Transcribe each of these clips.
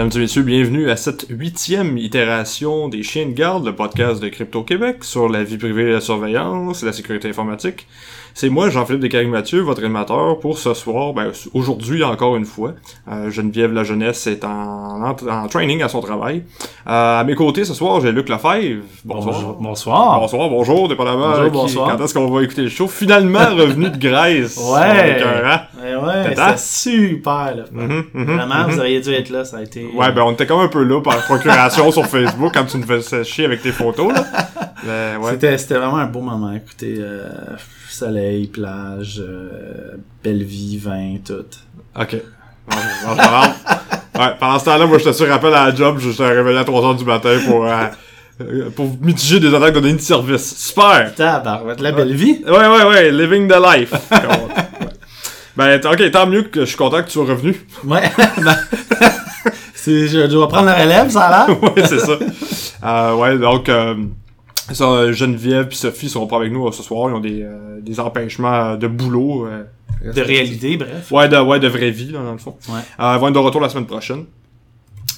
Mesdames et messieurs, bienvenue à cette huitième itération des Chiens de garde, le podcast de Crypto Québec sur la vie privée la surveillance et la sécurité informatique. C'est moi, Jean-Philippe Descartes-Mathieu, votre animateur pour ce soir, ben, aujourd'hui encore une fois. Euh, Geneviève La Jeunesse est en, en, training à son travail. Euh, à mes côtés ce soir, j'ai Luc Lefebvre. Bonsoir. Bonsoir. Bonsoir, bonjour, dépendamment Bonjour, qui- bonsoir. quand est-ce qu'on va écouter le show. Finalement revenu de Grèce. Ouais. Rang. Eh ouais, c'était super, là. Mhm, Vraiment, vous auriez dû être là, ça a été... Ouais, ben on était comme un peu là par procuration sur Facebook quand tu nous faisais chier avec tes photos, là. Mais ouais. C'était, c'était vraiment un beau moment. Écoutez, euh, soleil, plage, euh, belle vie, vin, tout. Ok. Bon, bon, je Ouais, pendant ce temps-là, moi, je te suis rappel à la job, je t'ai réveillé à 3h du matin pour, euh, euh, pour mitiger des attaques de données de service. Super! Tabarouette, la belle vie. Ouais, ouais, ouais, living the life. Ben, ok, tant mieux que je suis content que tu sois revenu. Ouais. Ben, c'est, je dois prendre la relève, ça a l'air. ouais, c'est ça. Euh, ouais, donc, euh, ça, euh, Geneviève et Sophie seront pas avec nous euh, ce soir. Ils ont des, euh, des empêchements de boulot. euh, De réalité, bref. Ouais, de, ouais, de vraie vie, là, dans le fond. Ouais. Euh, ils vont être de retour la semaine prochaine.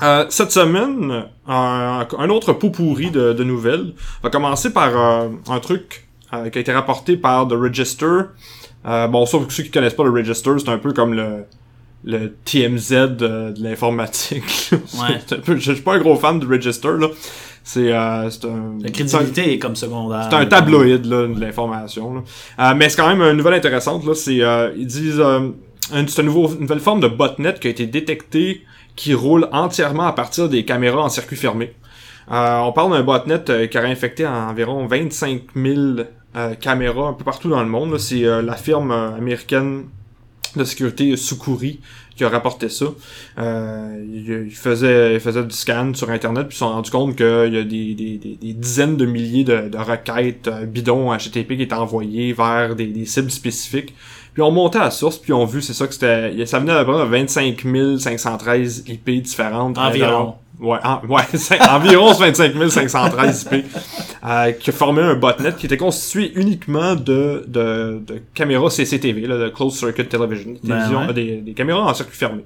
Euh, cette semaine, un, un autre pot pourri de, de nouvelles. On va commencer par un truc euh, qui a été rapporté par The Register. Euh, bon, ça, pour ceux qui connaissent pas le Register, c'est un peu comme le, le TMZ de, de l'informatique. Ouais. Je, je suis pas un gros fan du Register, là. C'est euh, c'est un... La crédibilité est comme secondaire. C'est un tabloïd là, de l'information. là. Euh, mais c'est quand même une nouvelle intéressante. Là. C'est, euh, ils disent euh, c'est une nouvelle forme de botnet qui a été détectée qui roule entièrement à partir des caméras en circuit fermé. Euh, on parle d'un botnet euh, qui aurait infecté environ 25 000 euh, caméras un peu partout dans le monde. C'est euh, la firme américaine de sécurité Sukuri qui a rapporté ça. Euh, il, il faisait, du scan sur Internet puis ils se sont rendus compte qu'il y a des, des, des, des dizaines de milliers de, de requêtes euh, bidons HTTP qui étaient envoyées vers des, des cibles spécifiques. Puis on montait à la source, puis on vu, c'est ça que c'était... Ça venait à de 25 513 IP différentes. Environ. Ouais, en- ouais c'est environ 25 513 IP euh, qui formaient un botnet qui était constitué uniquement de, de, de caméras CCTV, là, de Closed Circuit Television, Ben ouais. des, des caméras en circuit fermé.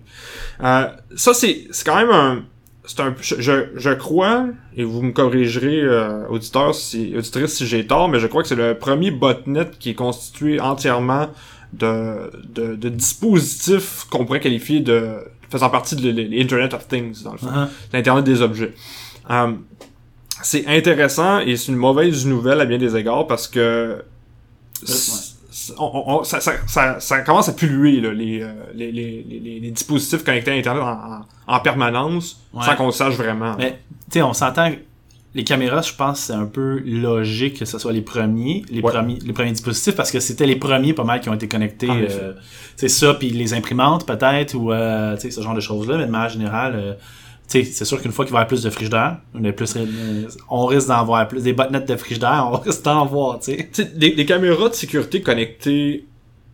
Euh, ça, c'est c'est quand même un... C'est un, je, je, crois, et vous me corrigerez, euh, auditeurs, si, auditrice, si j'ai tort, mais je crois que c'est le premier botnet qui est constitué entièrement de, de, de dispositifs qu'on pourrait qualifier de faisant partie de l'Internet of Things, dans le fond Uh-huh. l'Internet des objets. Euh, c'est intéressant et c'est une mauvaise nouvelle à bien des égards parce que on- on- ça, ça, ça, ça commence à polluer là, les, euh, les, les, dispositifs connectés à Internet en, en, en permanence Ouais. sans qu'on le sache vraiment. Mais, tu sais, on s'entend... Les caméras, je pense, c'est un peu logique que ce soit les premiers, les Ouais. premiers, les premiers dispositifs, parce que c'était les premiers pas mal qui ont été connectés. Euh, c'est ça, puis les imprimantes peut-être, ou euh, ce genre de choses-là, mais de manière générale, euh, c'est sûr qu'une fois qu'il va y avoir plus de frigidaires, on, a plus, on risque d'en voir plus. Des botnets de frigidaires, on risque d'en voir, tu sais. Tu sais, des, des caméras de sécurité connectées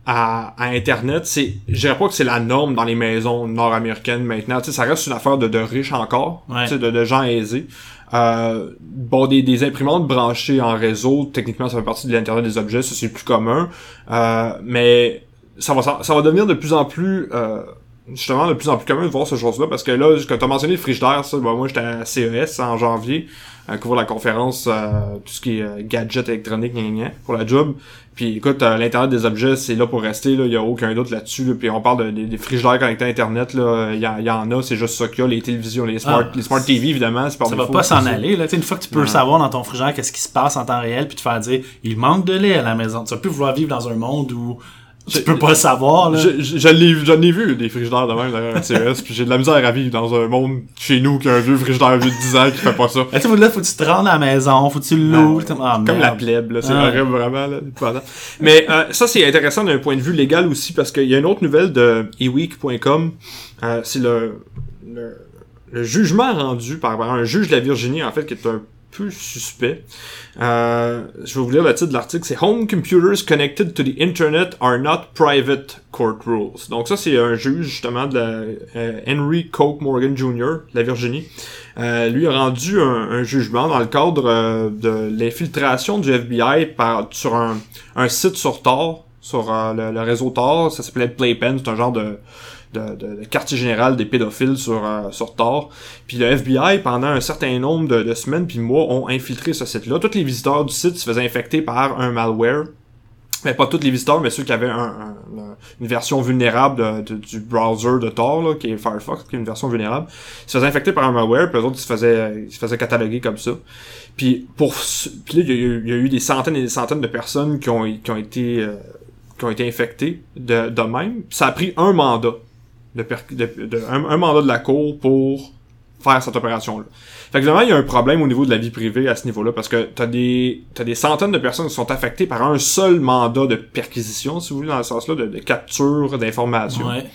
à, à Internet, c'est, je dirais pas que c'est la norme dans les maisons nord-américaines maintenant. Tu sais, ça reste une affaire de, de riches encore, Ouais. tu sais, de, de gens aisés. Euh, bon, des, imprimantes branchées en réseau, techniquement, ça fait partie de l'Internet des objets, ça c'est plus commun. Euh, mais ça va, ça va devenir de plus en plus, euh, justement, de plus en plus commun de voir ce chose-là, parce que là, quand t'as mentionné le frigidaire, ça, ben, moi j'étais à CES en janvier, à couvrir la conférence, euh, tout ce qui est euh, gadget électronique, gna, gna, pour la job. Puis écoute, euh, l'internet des objets, c'est là pour rester, là, y a aucun doute là-dessus. Là. Puis on parle de, des- des frigidaires connectés à internet, là, il y, en- y en a, c'est juste ça qu'il y a, les télévisions, les smart, Ah. les smart TV évidemment, par Ça va pas s'en aller, là. Une fois que tu peux savoir dans ton frigidaire qu'est-ce qui se passe en temps réel, puis te faire dire, il manque de lait à la maison. Tu vas plus vouloir vivre dans un monde où Je- peux pas le savoir, là. Je, je, je l'ai j'en ai vu des frigidaires de même d'ailleurs à CES, puis j'ai de la misère à vivre dans un monde chez nous qui a un vieux frigidaire vieux de 10 ans qui fait pas ça. Mais tu là, faut que tu te rendes à la maison, faut que tu l'ouvres. ah, Comme la plèbe, là, c'est Ah horrible vraiment, là. Mais euh, ça, c'est intéressant d'un point de vue légal aussi, parce qu'il y a une autre nouvelle de eweek.com, euh, c'est le, le, le jugement rendu par un juge de la Virginie, en fait, qui est un peu suspect. Euh, je vais vous lire le titre de l'article, c'est Home computers connected to the Internet are not private court rules. Donc ça, c'est un juge, justement, de la, euh, Henry Coke Morgan Jr., de la Virginie, euh, lui a rendu un, un jugement dans le cadre euh, de l'infiltration du FBI par, sur un, un site sur Tor, sur euh, le, le réseau Tor, ça s'appelait Playpen, c'est un genre de, de, de, de quartier général des pédophiles sur, euh, sur Tor. Puis le FBI, pendant un certain nombre de, de semaines puis mois, ont infiltré ce site-là. Tous les visiteurs du site se faisaient infecter par un malware. Mais pas tous les visiteurs, mais ceux qui avaient un, un- une version vulnérable du browser de Tor, là, qui est Firefox, qui est une version vulnérable, ils se faisaient infecter par un malware, puis les autres, ils se faisaient, ils se faisaient cataloguer comme ça. Puis pour, puis là, il y, a eu- il y a eu des centaines et des centaines de personnes qui ont, qui ont été, euh, qui ont été infectées de, de même. Ça a pris un mandat, de, de, de- un, un mandat de la cour pour faire cette opération-là. Fait que vraiment, il y a un problème au niveau de la vie privée à ce niveau-là, parce que t'as des, t'as des centaines de personnes qui sont affectées par un seul mandat de perquisition, si vous voulez, dans le sens-là, de, de capture d'informations. Ouais.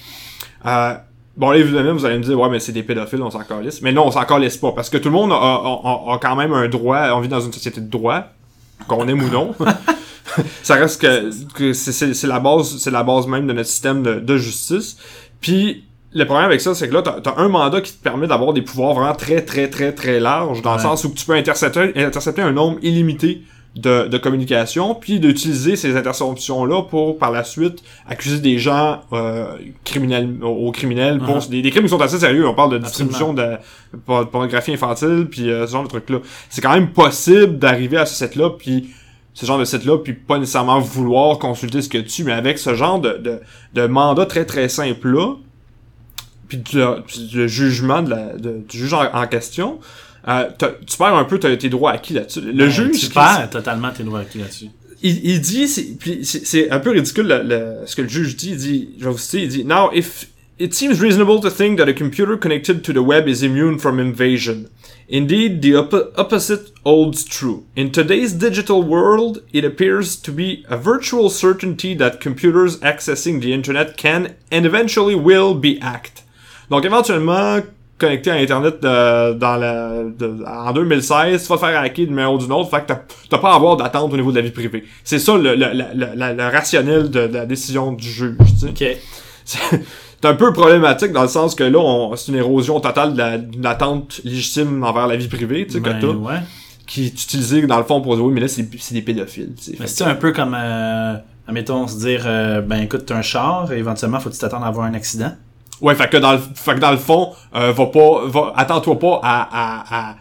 Euh, bon, là, évidemment, vous allez me dire, ouais, mais c'est des pédophiles, on s'en calisse. Mais non, on s'en calisse pas, parce que tout le monde a, a- a- a quand même un droit, on vit dans une société de droit, qu'on aime ou non. ça reste que, que c'est- c'est c'est la base, c'est la base même de notre système de, de justice. Puis, le problème avec ça, c'est que là, t'as as un mandat qui te permet d'avoir des pouvoirs vraiment très, très, très, très larges, dans le sens où tu peux intercepter, intercepter un nombre illimité de, de communication, puis d'utiliser ces interceptions-là pour, par la suite, accuser des gens euh, criminels, aux criminels pour Uh-huh. des, des crimes qui sont assez sérieux. On parle de distribution de, por- pornographie infantile, puis euh, ce genre de trucs-là. C'est quand même possible d'arriver à ce site-là, puis ce genre de site-là, puis pas nécessairement vouloir consulter ce que tu, mais avec ce genre de, de, de mandat très très simple-là, puis du jugement de la, de- du juge en, en question, euh, tu perds un peu tes tes droits acquis là-dessus. Le Ben, juge, Tu perds totalement tes droits acquis là-dessus. il, il dit, c'est- puis c'est c'est un peu ridicule le, le- ce que le juge dit. Il dit, je vais vous citer, il dit, Now, if it seems reasonable to think that a computer connected to the web is immune from invasion. Indeed, the oppo- opposite holds true. In today's digital world, it appears to be a virtual certainty that computers accessing the internet can and eventually will be hacked. Donc, éventuellement, connecté à Internet de- dans la, de- en 2016, tu vas te faire hacker d'une manière ou d'une autre, fait que t'as- t'as pas à avoir d'attente au niveau de la vie privée. C'est ça le, le, le, le- le rationnel de, de la décision du juge. tu sais. Ok. C'est un peu problématique dans le sens que là, on- c'est une érosion totale de la- d'une attente légitime envers la vie privée, tu sais, Ben, que t'as, ouais. qui est utilisée dans le fond pour dire, oui, mais là, c'est des pédophiles. Mais c'est un peu comme, euh, admettons, se dire, euh, ben écoute, t'as un char, et éventuellement, faut que tu t'attendes à avoir un accident. Ouais, fait que dans le, fait que dans le fond, euh, va pas, va, attends-toi pas à, à, à,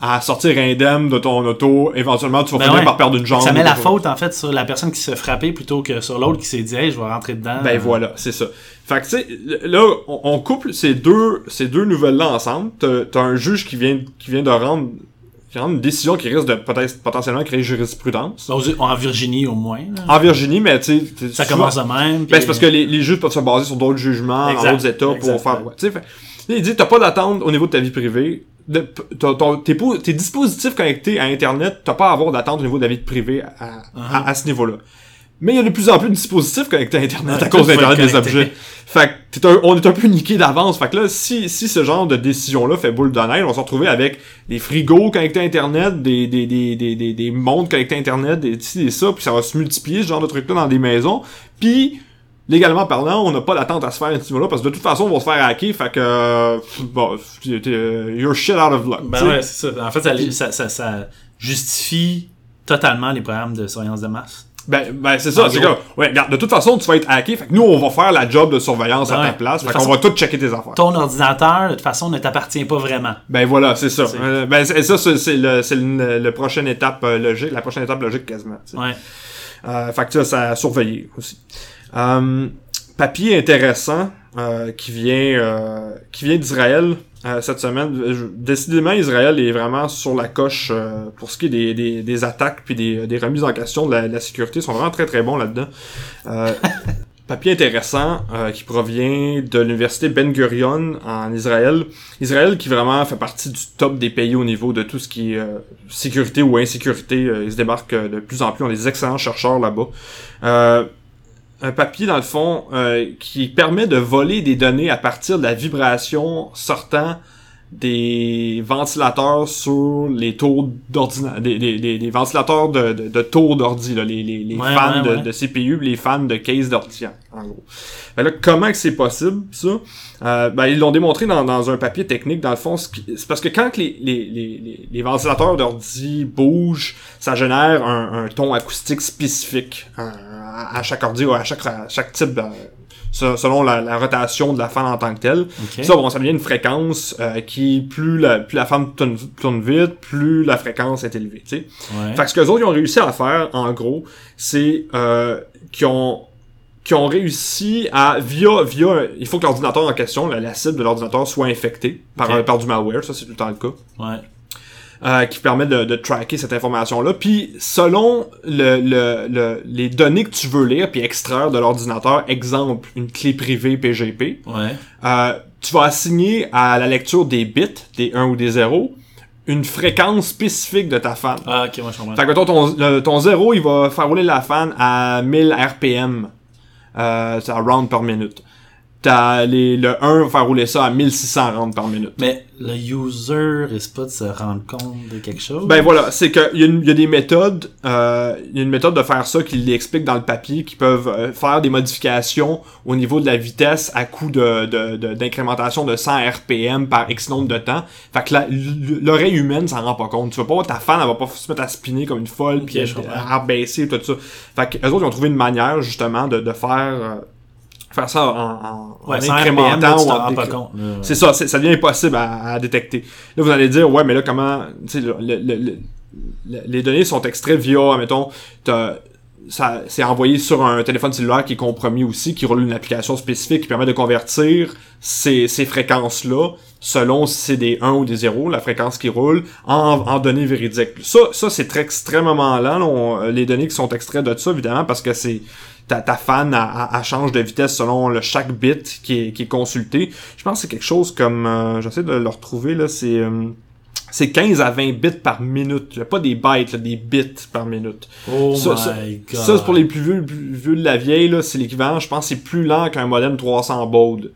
à sortir indemne de ton auto. Éventuellement, tu vas Ben finir ouais. par perdre une jambe. Ça met la faute, en fait, sur la personne qui se fait frapper plutôt que sur l'autre qui s'est dit, hey, je vais rentrer dedans. Ben voilà, c'est ça. Fait que tu sais, là, on, on couple ces deux, ces deux nouvelles-là ensemble. T'as, t'as un juge qui vient, qui vient de rendre, une décision qui risque de peut-être potentiellement créer jurisprudence. En Virginie, au moins. là. En Virginie, mais tu sais, Ça souvent- commence de même. Ben, c'est parce que les, les juges peuvent se baser sur d'autres jugements Exact, en d'autres états exact, pour faire. ouais. Tu sais, il dit t'as pas d'attente au niveau de ta vie privée. Tes, po- tes dispositifs connectés à Internet, t'as pas à avoir d'attente au niveau de la vie privée à, à, à ce niveau-là. Mais il y a de plus en plus de dispositifs connectés à Internet Ouais, à cause d'Internet des objets. Fait que un- on est un peu niqué d'avance. Fait que là, si, si ce genre de décision-là fait boule de neige, on va se retrouver avec des frigos connectés à Internet, des, des, des, des, des, des montres connectées à Internet, des ci, des ça, puis ça va se multiplier ce genre de trucs-là dans des maisons. Puis, légalement parlant, on n'a pas d'attente à se faire à ce niveau-là, parce que de toute façon, on va se faire hacker, fait que, bon, you're shit out of luck. Ben ouais, c'est ça. En fait, ça, ça, ça, ça justifie totalement les programmes de surveillance de masse. Ben, ben c'est ça, c'est que, ouais, regarde, de toute façon, tu vas être hacké, fait que nous, on va faire la job de surveillance Ben à ta ouais. place, fait qu'on va tout checker tes affaires. Ton ordinateur, de toute façon, ne t'appartient pas vraiment. Ben voilà, c'est ça. Euh, ben ça, c'est le, le, le prochaine étape euh, logique, la prochaine étape logique quasiment. tu sais. Ouais. Euh, fait que ça, ça a surveillé aussi. Euh, papier intéressant euh, qui vient euh, qui vient d'Israël euh, cette semaine. Décidément, Israël est vraiment sur la coche euh, pour ce qui est des, des, attaques puis des, des remises en question de la, sécurité. Ils sont vraiment très très bons là-dedans. Papier intéressant qui provient de l'université Ben Gurion en Israël. Israël qui vraiment fait partie du top des pays au niveau de tout ce qui est sécurité ou insécurité. Ils se démarquent euh, de plus en plus. On a des excellents chercheurs là-bas. Un papier, dans le fond, euh, qui permet de voler des données à partir de la vibration sortant des ventilateurs sur les tours d'ordinateur, des, des, des, des ventilateurs de, de, de tours d'ordi, là, les, les, les Ouais, fans ouais, de, ouais. de CPU, les fans de case d'ordi, en gros. Ben là, comment que c'est possible, ça? Euh, ben, ils l'ont démontré dans, dans un papier technique, dans le fond, c'est parce que quand que les, les, les, les, les ventilateurs d'ordi bougent, ça génère un, un ton acoustique spécifique euh, à, à chaque ordi ou à chaque, à chaque type se- selon la, la rotation de la fan en tant que telle. Ok. Ça, bon, ça devient une fréquence euh, qui, plus la, plus la fan tourne, tourne vite, plus la fréquence est élevée, tu sais. Ouais. Fait que ce que les autres ils ont réussi à faire, en gros, c'est euh, qu'ils ont qui ont réussi à via via il faut que l'ordinateur en question la, la cible de l'ordinateur soit infectée par par du malware ça c'est tout le temps le cas Ouais. Euh, qui permet de, de tracker cette information-là. Puis selon le, le, le- les données que tu veux lire puis extraire de l'ordinateur, exemple, une clé privée PGP, Ouais. euh, tu vas assigner à la lecture des bits, des 1 ou des 0, une fréquence spécifique de ta fan. Ah, ok, moi je comprends. Fait que ton, le- ton 0, il va faire rouler la fan à 1000 RPM. Euh, c'est à round par minute. T'as les, le 1 va faire rouler ça à 1600 rounds par minute. Mais le user risque pas de se rendre compte de quelque chose. Ben voilà, c'est que il y, y a des méthodes, euh, il y a une méthode de faire ça qui l'explique dans le papier, qui peuvent euh, faire des modifications au niveau de la vitesse à coût de de- de- d'incrémentation de, 100 RPM par X nombre de temps. Fait que l'oreille humaine s'en rend pas compte. Tu vas pas ta fan, elle va pas se mettre à spinner comme une folle, puis je comprends. à, à baisser tout ça. Fait que eux autres ils ont trouvé une manière justement de, de faire euh, faire ça en, en, en ouais, sans RPM, là, incrémentant tu ou en compte. c'est ça, ça devient impossible à, à détecter. Là, vous allez dire, ouais, mais là, comment, tu sais, le- le- le- le- le- les données sont extraites via, mettons, ça, c'est envoyé sur un téléphone cellulaire qui est compromis aussi, qui roule une application spécifique qui permet de convertir ces, ces fréquences-là, selon si c'est des 1 ou des 0, la fréquence qui roule, en, en données véridiques. Ça, ça c'est très extrêmement lent, là, on- les données qui sont extraites de ça, évidemment, parce que c'est, ta, ta fan, elle, elle- elle change de vitesse selon le chaque bit qui est, qui est consulté. Je pense que c'est quelque chose comme, euh, j'essaie de le retrouver, là, c'est, euh, c'est 15 à 20 bits par minute. Pas des bytes, là, des bits par minute. Oh ça, my ça- god. Ça, c'est pour les plus vieux, plus vieux de la vieille, là, c'est l'équivalent, je pense, c'est plus lent qu'un modem 300 baud.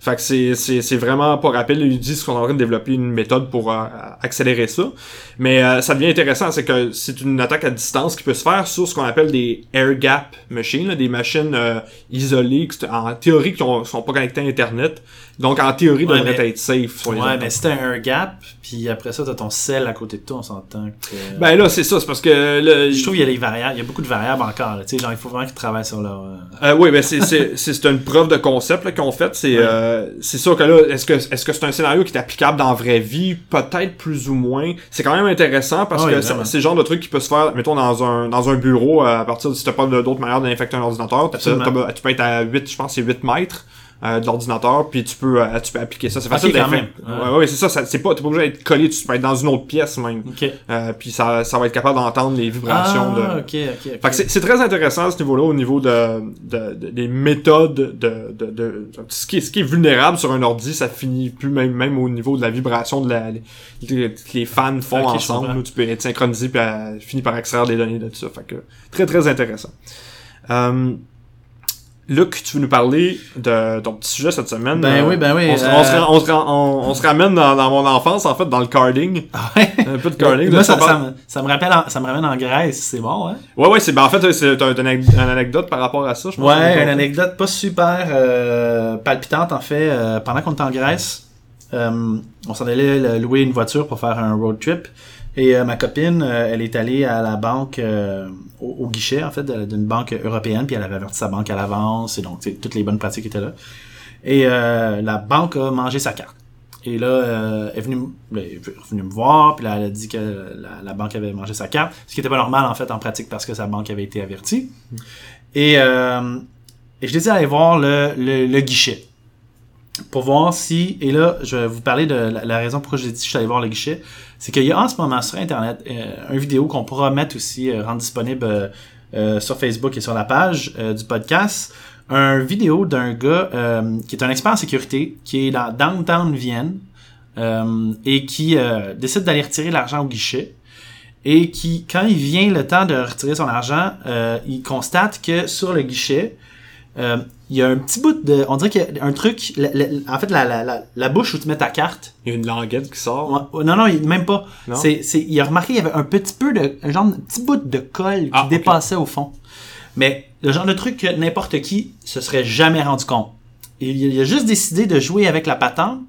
Fait que c'est, c'est, c'est vraiment pas rapide. Ils disent qu'on est en train de développer une méthode pour euh, accélérer ça. Mais euh, ça devient intéressant, c'est que c'est une attaque à distance qui peut se faire sur ce qu'on appelle des air gap machines, là, des machines euh, isolées, en théorie qui ont- sont pas connectées à Internet. Donc en théorie, Ouais, devraient mais- être safe sur Ouais, mais si t'as un gap, puis après ça, t'as ton sel à côté de toi, on s'entend que... Ben là, c'est ça, c'est parce que le, je trouve qu'il y a les variables, il y a beaucoup de variables encore, là. Tu sais, genre, il faut vraiment qu'ils travaillent sur leur... euh, Euh, oui, ben c'est c'est c'est c'est une preuve de concept là, qu'ils ont fait. C'est Ouais. euh, c'est sûr que là, est-ce que est-ce que c'est un scénario qui est applicable dans la vraie vie? Peut-être plus ou moins. C'est quand même intéressant parce Ah que c'est le genre de truc qui peut se faire, mettons dans un dans un bureau euh, à partir de si t'as pas de- d'autres manières d'infecter un ordinateur. tu peux être à 8, je pense, c'est 8 mètres. Euh, de l'ordinateur puis tu peux euh, tu peux appliquer ça c'est facile quand d'infecter. même. ouais ouais, c'est ça, ça c'est pas t'es pas obligé d'être collé tu peux être dans une autre pièce même Ok. euh, puis ça ça va être capable d'entendre les vibrations Ah, de ok, ok. ok. fait que c'est- très intéressant à ce niveau-là, au niveau de, de, de- des méthodes de, de, de, ce, qui est, ce qui est vulnérable sur un ordi, ça finit plus même, même au niveau de la vibration de la, les, les- fans font ensemble. où tu peux être synchronisé puis euh, finir par extraire des données de tout ça. Fait que très très intéressant. Euh, Luc, tu veux nous parler de ton petit sujet cette semaine? Ben Euh, oui, ben oui, On se, euh, on se, on se, on- on se ramène dans, dans mon enfance, en fait, dans le carding. Ah ouais? Un peu de carding. Moi, ça, me, ça me rappelle, en- ça me ramène en Grèce, c'est bon, hein? Ouais, ouais, c'est, ben, en fait, c'est un, un, une anecdote par rapport à ça, je pense. Ouais, une anecdote pas super euh, palpitante en fait. Euh, pendant qu'on était en Grèce, euh, on s'en allait euh, louer une voiture pour faire un road trip. Et euh, ma copine, euh, elle est allée à la banque, euh, au, guichet en fait, d'une banque européenne, puis elle avait averti sa banque à l'avance, et donc toutes les bonnes pratiques étaient là. Et euh, la banque a mangé sa carte. Et là, euh, elle est venue, m- elle est venue me voir, puis là, elle a dit que la, banque avait mangé sa carte, ce qui était pas normal en fait en pratique parce que sa banque avait été avertie. Et, et je l'ai dit d'aller voir le, le, le guichet. Pour voir si, et là, je vais vous parler de la, raison pourquoi j'ai dit que je suis allé voir le guichet, c'est qu'il y a en ce moment sur Internet euh, une vidéo qu'on pourra mettre aussi, euh, rendre disponible euh, euh, sur Facebook et sur la page du podcast, un vidéo d'un gars qui est un expert en sécurité, qui est dans Downtown Vienne, et qui décide d'aller retirer l'argent au guichet. Et qui, quand il vient le temps de retirer son argent, il constate que sur le guichet, euh, il y a un petit bout de... On dirait qu'il y a un truc... la- la- en fait, la, la, bouche où tu mets ta carte... Il y a une languette qui sort. Ouais, non, non, même pas. C'est, c'est, il a remarqué qu'il y avait un petit peu de... Un genre de petit bout de colle qui Ah, dépassait au fond. Mais le genre de truc que n'importe qui se serait jamais rendu compte. Il, il a juste décidé de jouer avec la patente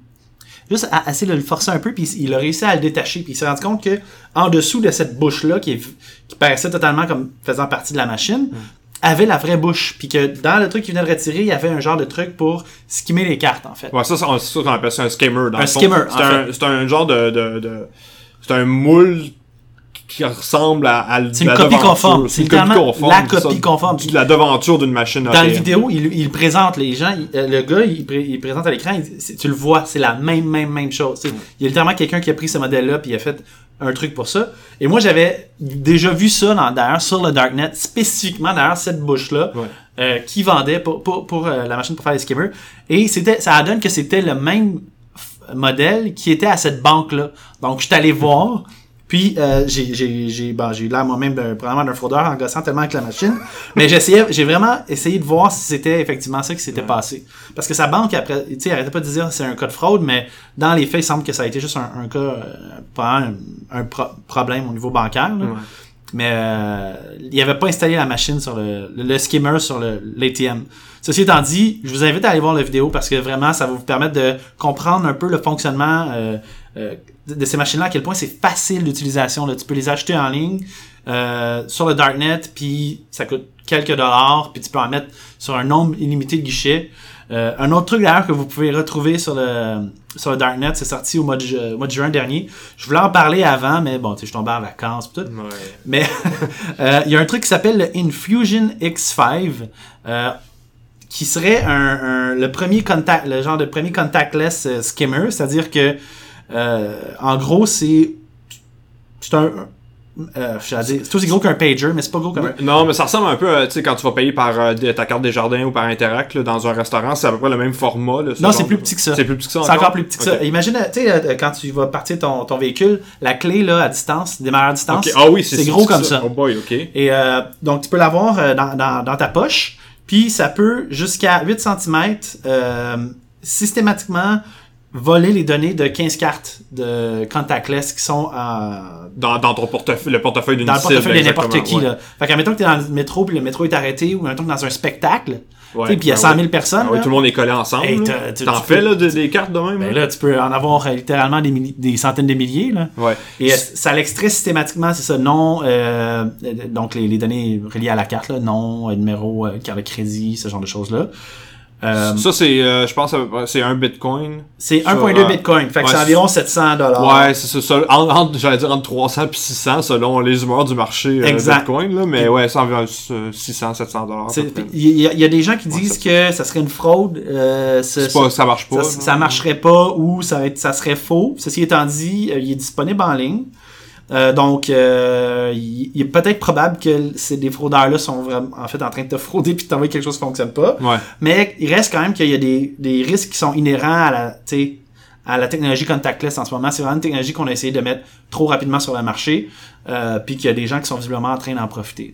juste à, à essayer de le forcer un peu, puis il a réussi à le détacher, puis il s'est rendu compte que en dessous de cette bouche-là, qui, est- qui paraissait totalement comme faisant partie de la machine, avait la vraie bouche. Puis que dans le truc qu'il venait de retirer, il y avait un genre de truc pour skimmer les cartes, en fait. Ouais, ça, c'est ça qu'on appelle ça un skimmer. Dans Un skimmer, C'est un, c'est un genre de, de, de c'est un moule qui ressemble à, à C'est une copie conforme. C'est littéralement conforme. la copie conforme. de la devanture d'une machine Dans la vidéo, il, il présente les gens, il- euh, le gars, il, pré- il présente à l'écran, tu le vois, c'est la même, même, même chose. Sais, Il y a littéralement quelqu'un qui a pris ce modèle-là puis il a fait un truc pour ça. Et moi, j'avais déjà vu ça d'ailleurs sur le Darknet, spécifiquement derrière cette bouche-là, Ouais. euh, qui vendait pour, pour, pour, euh, la machine pour faire les skimmers. Et c'était, ça donne que c'était le même modèle qui était à cette banque-là. Donc, je suis allé voir. Puis euh, j'ai j'ai bon, j'ai eu l'air moi-même d'un probablement d'un fraudeur en gossant tellement avec la machine, mais j'essayais j'ai vraiment essayé de voir si c'était effectivement ça qui s'était passé parce que sa banque après tu sais arrêtait pas de dire c'est un cas de fraude mais dans les faits il semble que ça a été juste un, un cas euh, pas un, un pro- problème au niveau bancaire là. Ouais. Mais euh, il avait pas installé la machine sur le le, skimmer sur l'ATM. Ceci étant dit, je vous invite à aller voir la vidéo parce que vraiment ça va vous permettre de comprendre un peu le fonctionnement euh, euh, de ces machines-là, à quel point c'est facile d'utilisation. Tu peux les acheter en ligne euh, sur le Darknet, puis ça coûte quelques dollars, puis tu peux en mettre sur un nombre illimité de guichets. Euh, un autre truc d'ailleurs que vous pouvez retrouver sur le sur le Darknet, c'est sorti au mois de, ju- au mois de juin dernier. Je voulais en parler avant, mais bon, tu sais, je tombais en vacances tout. Ouais. Mais euh, il y a un truc qui s'appelle le Infusion X5, euh, qui serait un, un- le premier contact, le genre de premier contactless euh, skimmer, c'est-à-dire que euh, en gros c'est c'est un euh, c'est aussi gros qu'un pager, mais c'est pas gros comme un. Non, mais ça ressemble un peu, à, tu sais, quand tu vas payer par euh, ta carte des jardins ou par Interact là, dans un restaurant, c'est à peu près le même format. Là, ce Non, c'est plus petit que ça. C'est plus petit que ça C'est encore? plus petit que ça. Imagine, tu sais, euh, quand tu vas partir ton, ton véhicule, la clé là à distance, démarrage à distance. Ah oui, c'est gros comme que ça. Oh boy, ok. Et euh, donc, tu peux l'avoir euh, dans, dans, dans ta poche. Puis, ça peut, jusqu'à 8 cm, euh, systématiquement voler les données de 15 cartes de contactless qui sont euh, Dans, dans ton portefeuille, le portefeuille d'une dans le portefeuille de n'importe qui. ouais. Là. Fait qu'à mettons que t'es dans le métro, puis le métro est arrêté, ou mettons que dans un spectacle, puis il y a ben 100 000 ouais. personnes. Ah là. tout le monde est collé ensemble. Hey, là. T'en fais là, des, des cartes de même? Ben là? là, tu peux en avoir euh, littéralement des, centaines de milliers. Là. Ouais. Et euh, ça l'extrait systématiquement, c'est ça, nom, euh, donc les, les données reliées à la carte, là, nom, numéro, carte de crédit, ce genre de choses-là. Euh, Ça, c'est, euh, je pense, c'est un bitcoin. c'est ça, 1.2 ouais. bitcoin, fait que Ouais, c'est environ 700 dollars. Ouais, c'est ça. ça en- entre- J'allais dire entre 300 puis 600 selon les humeurs du marché euh, Exact. bitcoin, là. Mais ouais, c'est environ euh, 600, 700 dollars. Il y, a- il y a des gens qui disent que ça serait une fraude, euh, ce- C'est pas, ça marche pas. ça, ça marcherait pas ou ça, ça serait faux. Ceci étant dit, euh, il est disponible en ligne. Euh, donc, euh, il, est peut-être probable que ces des fraudeurs-là sont vraiment en fait en train de te frauder puis de t'envoyer quelque chose qui fonctionne pas. Ouais. Mais il reste quand même qu'il y a des, des risques qui sont inhérents à la, à la technologie contactless en ce moment. C'est vraiment une technologie qu'on a essayé de mettre trop rapidement sur le marché, euh, puis qu'il y a des gens qui sont visiblement en train d'en profiter.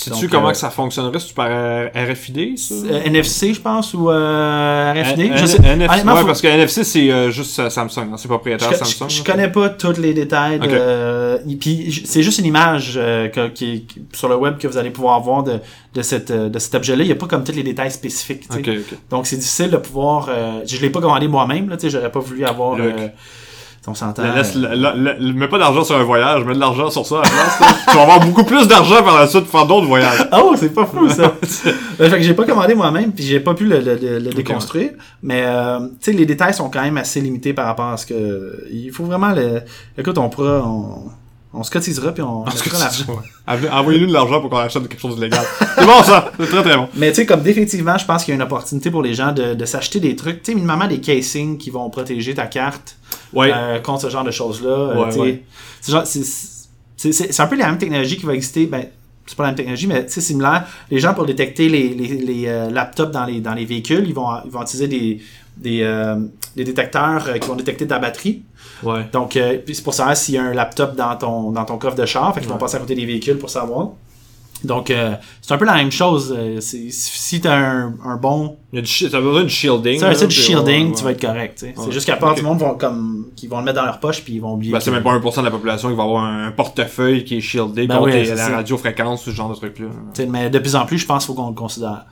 Sais-tu comment euh, que ça fonctionnerait? Si tu par euh, RFID, ça? Euh, NFC, je pense, ou euh, RFID. N- je sais. NFC, Honnêtement, ouais, faut- parce que NFC, c'est euh, juste Samsung. hein, C'est propriétaire je, Samsung. je- je connais pas tous les détails. euh, puis c'est juste une image euh, que- qui, qui- sur le web que vous allez pouvoir voir de, de, cette, de cet objet-là. Il n'y a pas comme tous les détails spécifiques. tu sais. Ok, ok. Donc c'est difficile de pouvoir. euh, je l'ai pas commandé moi-même. là, tu sais, J'aurais pas voulu avoir. On s'entend. Mets pas d'argent sur un voyage, mets de l'argent sur ça à la place. tu vas avoir beaucoup plus d'argent par la suite pour faire d'autres voyages. Oh, c'est pas fou ça. Euh, fait que j'ai pas commandé moi-même, puis j'ai pas pu le, le- le- le déconstruire. Mais euh, tu sais, les détails sont quand même assez limités par rapport à ce que. Il faut vraiment le. Écoute, on pourra. On, on se cotisera puis on, mettra l'argent. ouais. Envoyez-nous de l'argent pour qu'on achète quelque chose de légal. C'est bon ça, c'est très très bon. Mais tu sais, comme définitivement, je pense qu'il y a une opportunité pour les gens de, de s'acheter des trucs, tu sais, minimalement des casings qui vont protéger ta carte Ouais. euh, contre ce genre de choses-là. Ouais, c'est un peu la même technologie qui va exister, ben, c'est pas la même technologie, mais c'est similaire. Les gens, pour détecter les, les, les, euh, laptops dans les, dans les véhicules, ils vont, ils vont utiliser des, des, euh, des détecteurs qui vont détecter ta batterie. Ouais. Donc, euh, c'est pour savoir s'il y a un laptop dans ton, dans ton coffre de char. Fait qu'ils vont passer à côté des véhicules pour savoir. Donc, euh, c'est un peu la même chose. euh, c'est- si tu as un, un bon. Il y a du shi- T'as besoin de shielding. T'as puis shielding, ouais, tu vas être correct. tu sais. Ouais. C'est juste qu'à part Ok. du monde vont, comme, qui vont le mettre dans leur poche puis ils vont oublier. Ben, c'est même pas 1% de la population qui va avoir un portefeuille qui est shieldé Ben contre oui, les- c'est la radiofréquence, ce genre de truc-là. tu sais, Mais de plus en plus, je pense qu'il faut qu'on le considère.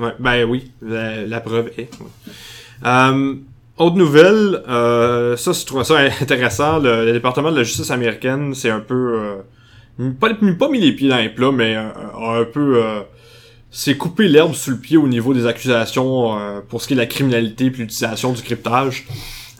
Ouais, ben oui, la, la preuve est. oui. Euh, autre nouvelle, euh, ça, je trouve ça intéressant. Le, le département de la justice américaine, c'est un peu. Euh, pas, pas mis les pieds dans les plats, mais euh, a un peu. euh, c'est couper l'herbe sous le pied au niveau des accusations euh, pour ce qui est de la criminalité puis l'utilisation du cryptage.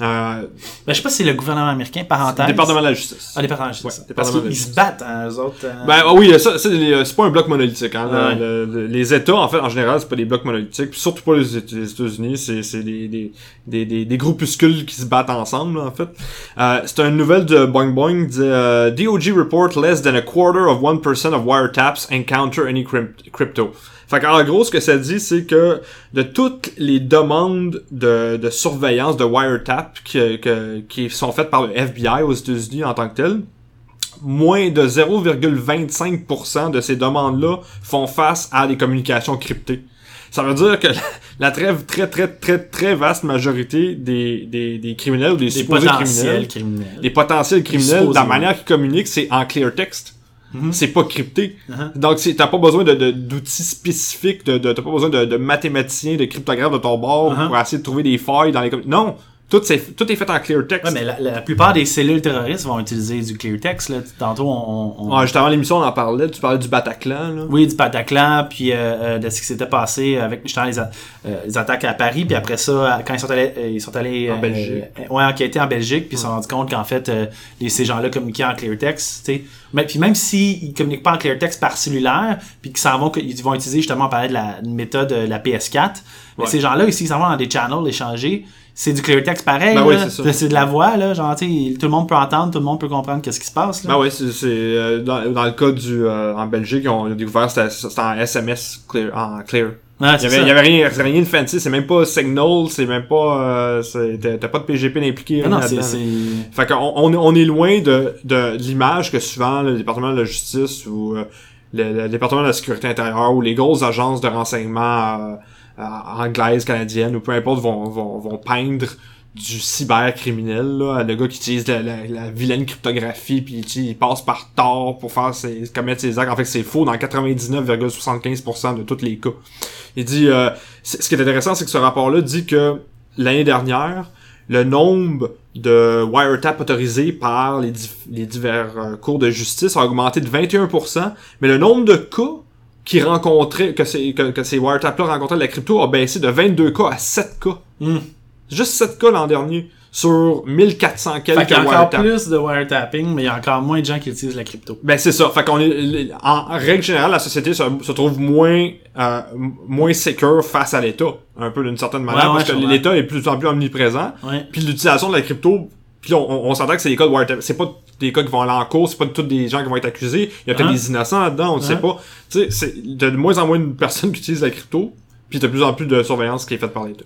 Euh, Ben, je sais pas si c'est le gouvernement américain, parenthèse. département de la justice. Ah, département de justice. Ouais, Parce de qu'ils justice. se battent, hein, eux autres. euh, Ben ah oui, ça, ça, c'est pas un bloc monolithique. Hein, Ouais. Le- le- les États, en fait, en général, c'est pas des blocs monolithiques. Puis surtout pas les, Éta- les États-Unis, c'est des, des, des, des, des groupuscules qui se battent ensemble, là, en fait. Euh, c'est une nouvelle de Boing Boing. Dit, euh, DOG report less than a quarter of 1% of wiretaps encounter any crypt- crypto. Fait qu'en gros, ce que ça dit, c'est que de toutes les demandes de, de surveillance de que, que- qui sont faites par le FBI aux États-Unis en tant que tel, moins de 0,25% de ces demandes-là font face à des communications cryptées. Ça veut dire que la très, très, très, très, très vaste majorité des, des, des criminels ou des, des supposés potentiels criminels, criminels. des potentiels criminels, supposés, la manière qu'ils communiquent, c'est en clear text. Mhm. C'est pas crypté. Uh-huh. Donc, c'est- t'as pas besoin de, de- d'outils spécifiques, de, de- t'as pas besoin de, de mathématiciens, de cryptographes de ton bord Uh-huh. pour essayer de trouver des failles dans les... Non! Tout, est fait en clear text. Ouais, mais la, la plupart des cellules terroristes vont utiliser du clear text. Là. Tantôt, on, on- Ouais, juste avant l'émission, on en parlait. Tu parlais du Bataclan, là. Oui, du Bataclan, puis euh, euh, de ce qui s'était passé avec justement les, euh, les attaques à Paris, puis après ça, quand ils sont allés, ils sont allés En Belgique. euh, ouais, enquêter en Belgique, puis ils se sont rendus compte qu'en fait, les, ces gens-là communiquaient en clear text. Mais puis même s'ils ils communiquent pas en clear text par cellulaire, puis qu'ils s'en vont, qu'ils vont utiliser justement, on parlait de la une méthode la PS4, mais ces gens-là, ici, ils s'en vont dans des channels échanger. C'est du clear text pareil, Ben oui, c'est de la voix, là, genre, tu sais, tout le monde peut entendre, tout le monde peut comprendre qu'est-ce qui se passe, là. Ben ouais, c'est, c'est euh, dans, dans le cas du euh, en Belgique, on a découvert c'était, c'était en SMS clear, en clear. Il y c'est avait, avait rien, rien de fancy, c'est même pas Signal, c'est même pas euh, c'est, t'as, pas de PGP impliqué. Ah non, c'est. Fait qu'on on, on est loin de, de, de l'image que souvent le département de la justice ou euh, le, le département de la sécurité intérieure ou les grosses agences de renseignement anglaises, canadiennes ou peu importe vont, vont, vont peindre du cybercriminel, là, le gars qui utilise la, la, la vilaine cryptographie puis il passe par tort pour faire ses, commettre ses actes. En fait, c'est faux dans 99,75% de tous les cas. Il dit, euh, ce qui est intéressant, c'est que ce rapport-là dit que l'année dernière, le nombre de wiretap autorisés par les, les divers euh, cours de justice a augmenté de 21%, mais le nombre de cas qui rencontraient, que ces, que, que ces wiretaps-là rencontraient de la crypto a baissé de 22 cas à 7 cas. Hmm. Juste 7 cas l'an dernier sur 1400 Fait quelques qu'il y a encore plus de wiretapping, mais il y a encore moins de gens qui utilisent la crypto. Ben c'est ça. Fait qu'on est en règle générale, la société se, se trouve moins euh, moins secure face à l'État, un peu d'une certaine manière, Ouais, ouais, parce que l'État est de plus en plus omniprésent. Ouais. Puis l'utilisation de la crypto, puis on, on, on s'entend que c'est des cas de wiretap. C'est pas des cas qui vont aller en cours, c'est pas tous des gens qui vont être accusés. Il y a peut-être Hein? des innocents là-dedans, on ne sait Hein? pas. Tu sais, c'est de moins en moins de personnes qui utilisent la crypto, puis de plus en plus de surveillance qui est faite par l'État.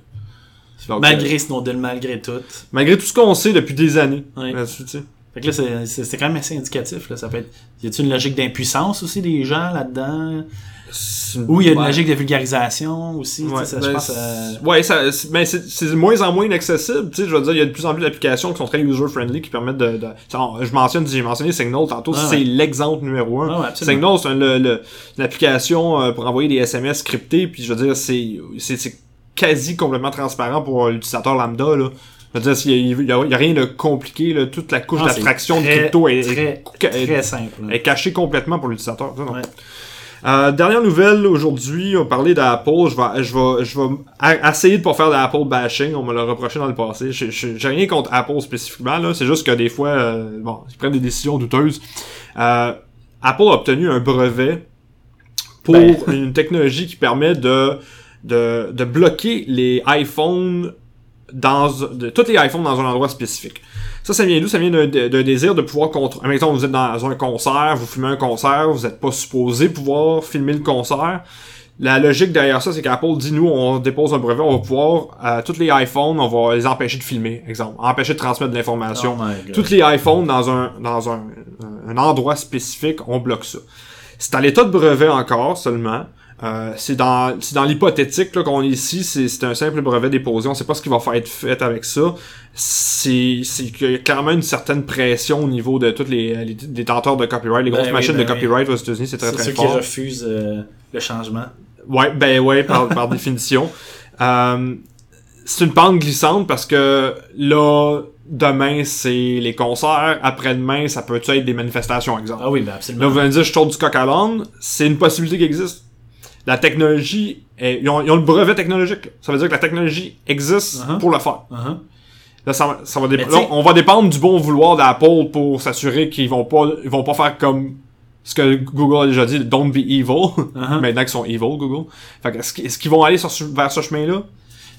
Donc, euh, Malgré Snowden, malgré tout. malgré tout ce qu'on sait depuis des années. Ouais. là-dessus, tu sais. Fait que là, c'est- c'est c'est quand même assez indicatif. Là. Ça peut être... Y a-t-il une logique d'impuissance aussi des gens là-dedans? C'est- Ou il y a une Ouais. logique de vulgarisation aussi? tu sais, Ouais, ça, je ben, pense, euh, c'est- ouais, ça, ben, c'est c'est de moins en moins inaccessible. Tu sais, je veux dire, il y a de plus en plus d'applications qui sont très user-friendly qui permettent de. de- je mentionne, j'ai mentionné Signal tantôt, Ah c'est ouais. l'exemple numéro un. Ah. Signal, c'est un- le- le- une application euh, pour envoyer des SMS cryptés, puis je veux dire, c'est c'est c'est quasi complètement transparent pour l'utilisateur lambda là. Je veux dire, il y a, rien de compliqué, là, toute la couche d'abstraction de crypto est, très, est- très simple. là. est cachée complètement pour l'utilisateur. Euh, dernière nouvelle aujourd'hui, on va parler d'Apple. Je vais, je vais, je vais essayer de pas faire d'Apple bashing. On me l'a reproché dans le passé. J'ai rien contre Apple spécifiquement. là. C'est juste que des fois, euh, bon, ils prennent des décisions douteuses. Euh, Apple a obtenu un brevet pour Ben. une technologie qui permet de, de, de bloquer les iPhones dans de, tous les iPhones dans un endroit spécifique. Ça, ça vient d'où? Ça vient d'un désir de pouvoir contrôler. Mettons, vous êtes dans un concert, vous filmez un concert, vous n'êtes pas supposé pouvoir filmer le concert. La logique derrière ça, c'est qu'Apple dit, nous, on dépose un brevet, on va pouvoir, euh, tous les iPhones, on va les empêcher de filmer, exemple. Empêcher de transmettre de l'information. Oh. Tous les iPhones dans un, dans un, un endroit spécifique, on bloque ça. C'est à l'état de brevet encore seulement. Euh, c'est dans c'est dans l'hypothétique là, qu'on est ici, c'est, c'est un simple brevet déposé, on sait pas ce qui va faire être fait avec ça. C'est c'est qu'il y a clairement une certaine pression au niveau de tous les, les détenteurs de copyright, les Ben grosses oui, machines ben de oui. copyright aux États-Unis, c'est très très ceux qui fort. refusent euh, le changement. Ouais, ben ouais, par, par définition. Euh, c'est une pente glissante parce que là, demain, c'est les concerts. Après-demain, ça peut être des manifestations, exemple? Ah oui, ben Là, absolument. vous allez me dire, je tourne du coq à l'âne. C'est une possibilité qui existe. La technologie, est- ils, ont, ils ont le brevet technologique. là. Ça veut dire que la technologie existe Uh-huh. pour le faire. Uh-huh. Là, ça, va- ça va là, on va dépendre du bon vouloir d'Apple pour s'assurer qu'ils vont pas, ils vont pas faire comme ce que Google a déjà dit, don't be evil. Uh-huh. Maintenant qu'ils sont evil, Google. Fait que est-ce qu'ils vont aller sur vers ce chemin-là?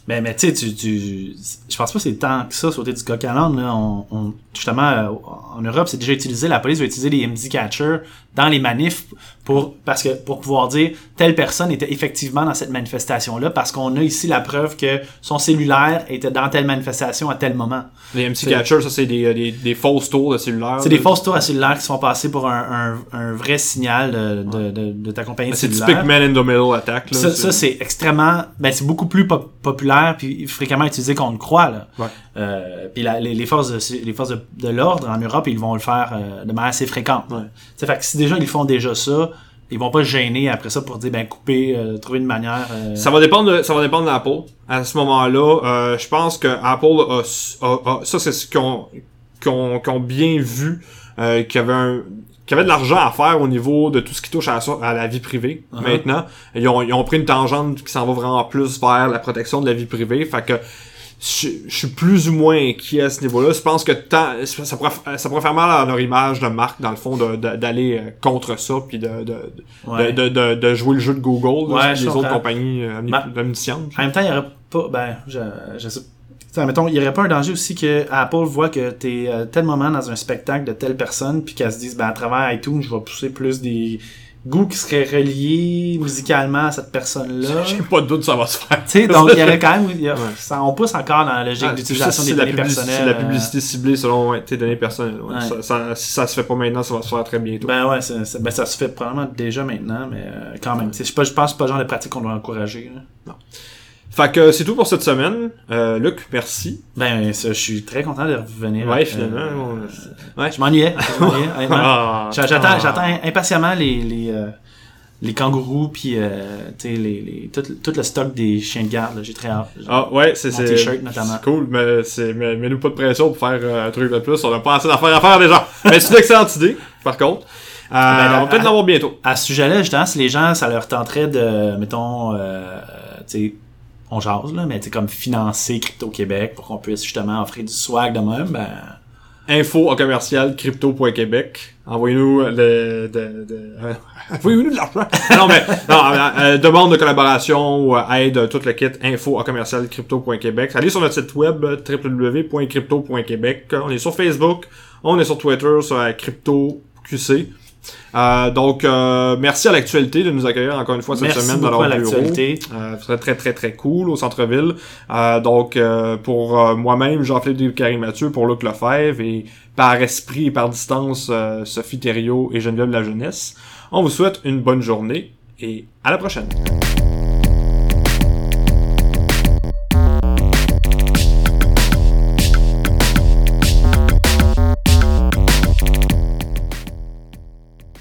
Mais, mais tu sais, tu, tu, je pense pas que c'est tant que ça sauter du coq à l'âne, là. On, on- justement, euh, en Europe, c'est déjà utilisé, la police va utiliser les MD catchers dans les manifs pour, parce que, pour pouvoir dire telle personne était effectivement dans cette manifestation-là parce qu'on a ici la preuve que son cellulaire était dans telle manifestation à tel moment. Les MC Catchers, ça, c'est des, euh, des, des fausses tours de cellulaire. C'est des fausses tours à cellulaire qui se font passer pour un, un, un vrai signal de, de, de, de ta compagnie de C'est typique Man in the Middle attack, là. Ça, ça, c'est extrêmement, ben c'est beaucoup plus pop- populaire puis fréquemment utilisé qu'on le croit là. Ouais. Euh, puis la- les, les forces de les forces de, l'ordre en Europe ils vont le faire euh, de manière assez fréquente. Ouais. Fait que si déjà ils font déjà ça, ils vont pas se gêner après ça pour dire ben couper, euh, trouver une manière. euh, Ça va dépendre de, ça va dépendre d'Apple. À ce moment-là, euh, je pense que Apple a, a- a- ça c'est ce ont bien vu, qu'il y avait un, qu'il y avait de l'argent à faire au niveau de tout ce qui touche à, la à la vie privée. Uh-huh. Maintenant, ils ont, ils ont pris une tangente qui s'en va vraiment plus vers la protection de la vie privée. Fait que je, je suis plus ou moins inquiet à ce niveau-là. Je pense que tant, ça, pourrait, ça pourrait faire mal à leur image de marque, dans le fond, d'aller euh, contre ça, puis de, de, de- ouais. de, de, de jouer le jeu de Google, Ouais, les autres compagnies euh, omni- omniscientes. En même temps, il y aurait pas, ben, je, je sais. T'sais, mettons, il y aurait pas un danger aussi que Apple voit que t'es euh, tel moment dans un spectacle de telle personne, puis qu'elle se dise, ben, à travers iTunes, je vais pousser plus des goûts qui seraient reliés musicalement à cette personne-là. J'ai pas de doute que ça va se faire. Tu sais, donc il y aurait quand même, il y a- Ouais. ça, on pousse encore dans la logique Ah, d'utilisation des données personnelles. C'est la euh, publicité ciblée selon ouais, tes données personnelles. ouais. Ça, ça- si ça se fait pas maintenant, ça va se faire très bientôt. Ben ouais, ben ça se fait probablement déjà maintenant, mais euh, quand même. Je pense que c'est pas le genre de pratique qu'on doit encourager. là. Fait que c'est tout pour cette semaine. Euh, Luc, merci. Ben, ça, je suis très content de revenir. Ouais, finalement. Ouais. Je m'ennuyais. Ah, J'attends, ah. j'attends impatiemment les, les, les kangourous puis euh, les, les, tout, tout le stock des chiens de garde. là. J'ai très hâte. Ah ouais, c'est c'est t-shirt, notamment. cool, mais c'est mais mets-nous pas de pression pour faire euh, un truc de plus. On a pas assez d'affaires à faire déjà. mais c'est une excellente idée, par contre. Euh, Ben, on va peut-être à- l'avoir bientôt. À ce sujet-là, justement, si les gens, ça leur tenterait de, mettons, euh, tu sais, on jase, là, mais tu comme financer Crypto-Québec pour qu'on puisse justement offrir du swag de même, ben, info commercial crypto.québec. Envoyez-nous le, de, de, euh, envoyez-nous de l'argent. non, mais, non, euh, euh, demande de collaboration ou euh, aide, tout le kit, info commercial crypto.québec. Allez sur notre site web, euh, www.crypto.québec. On est sur Facebook, on est sur Twitter, sur euh, CryptoQC. Euh, donc, euh, merci à l'actualité de nous accueillir encore une fois cette merci semaine dans leur bureau. l'actualité. Euh, très très très très cool au centre-ville. Euh, donc euh, pour euh, moi-même, Jean-Philippe Carré Mathieu, pour Luc Lefebvre et par esprit et par distance Sophie Thériault et Geneviève La Jeunesse, on vous souhaite une bonne journée et à la prochaine.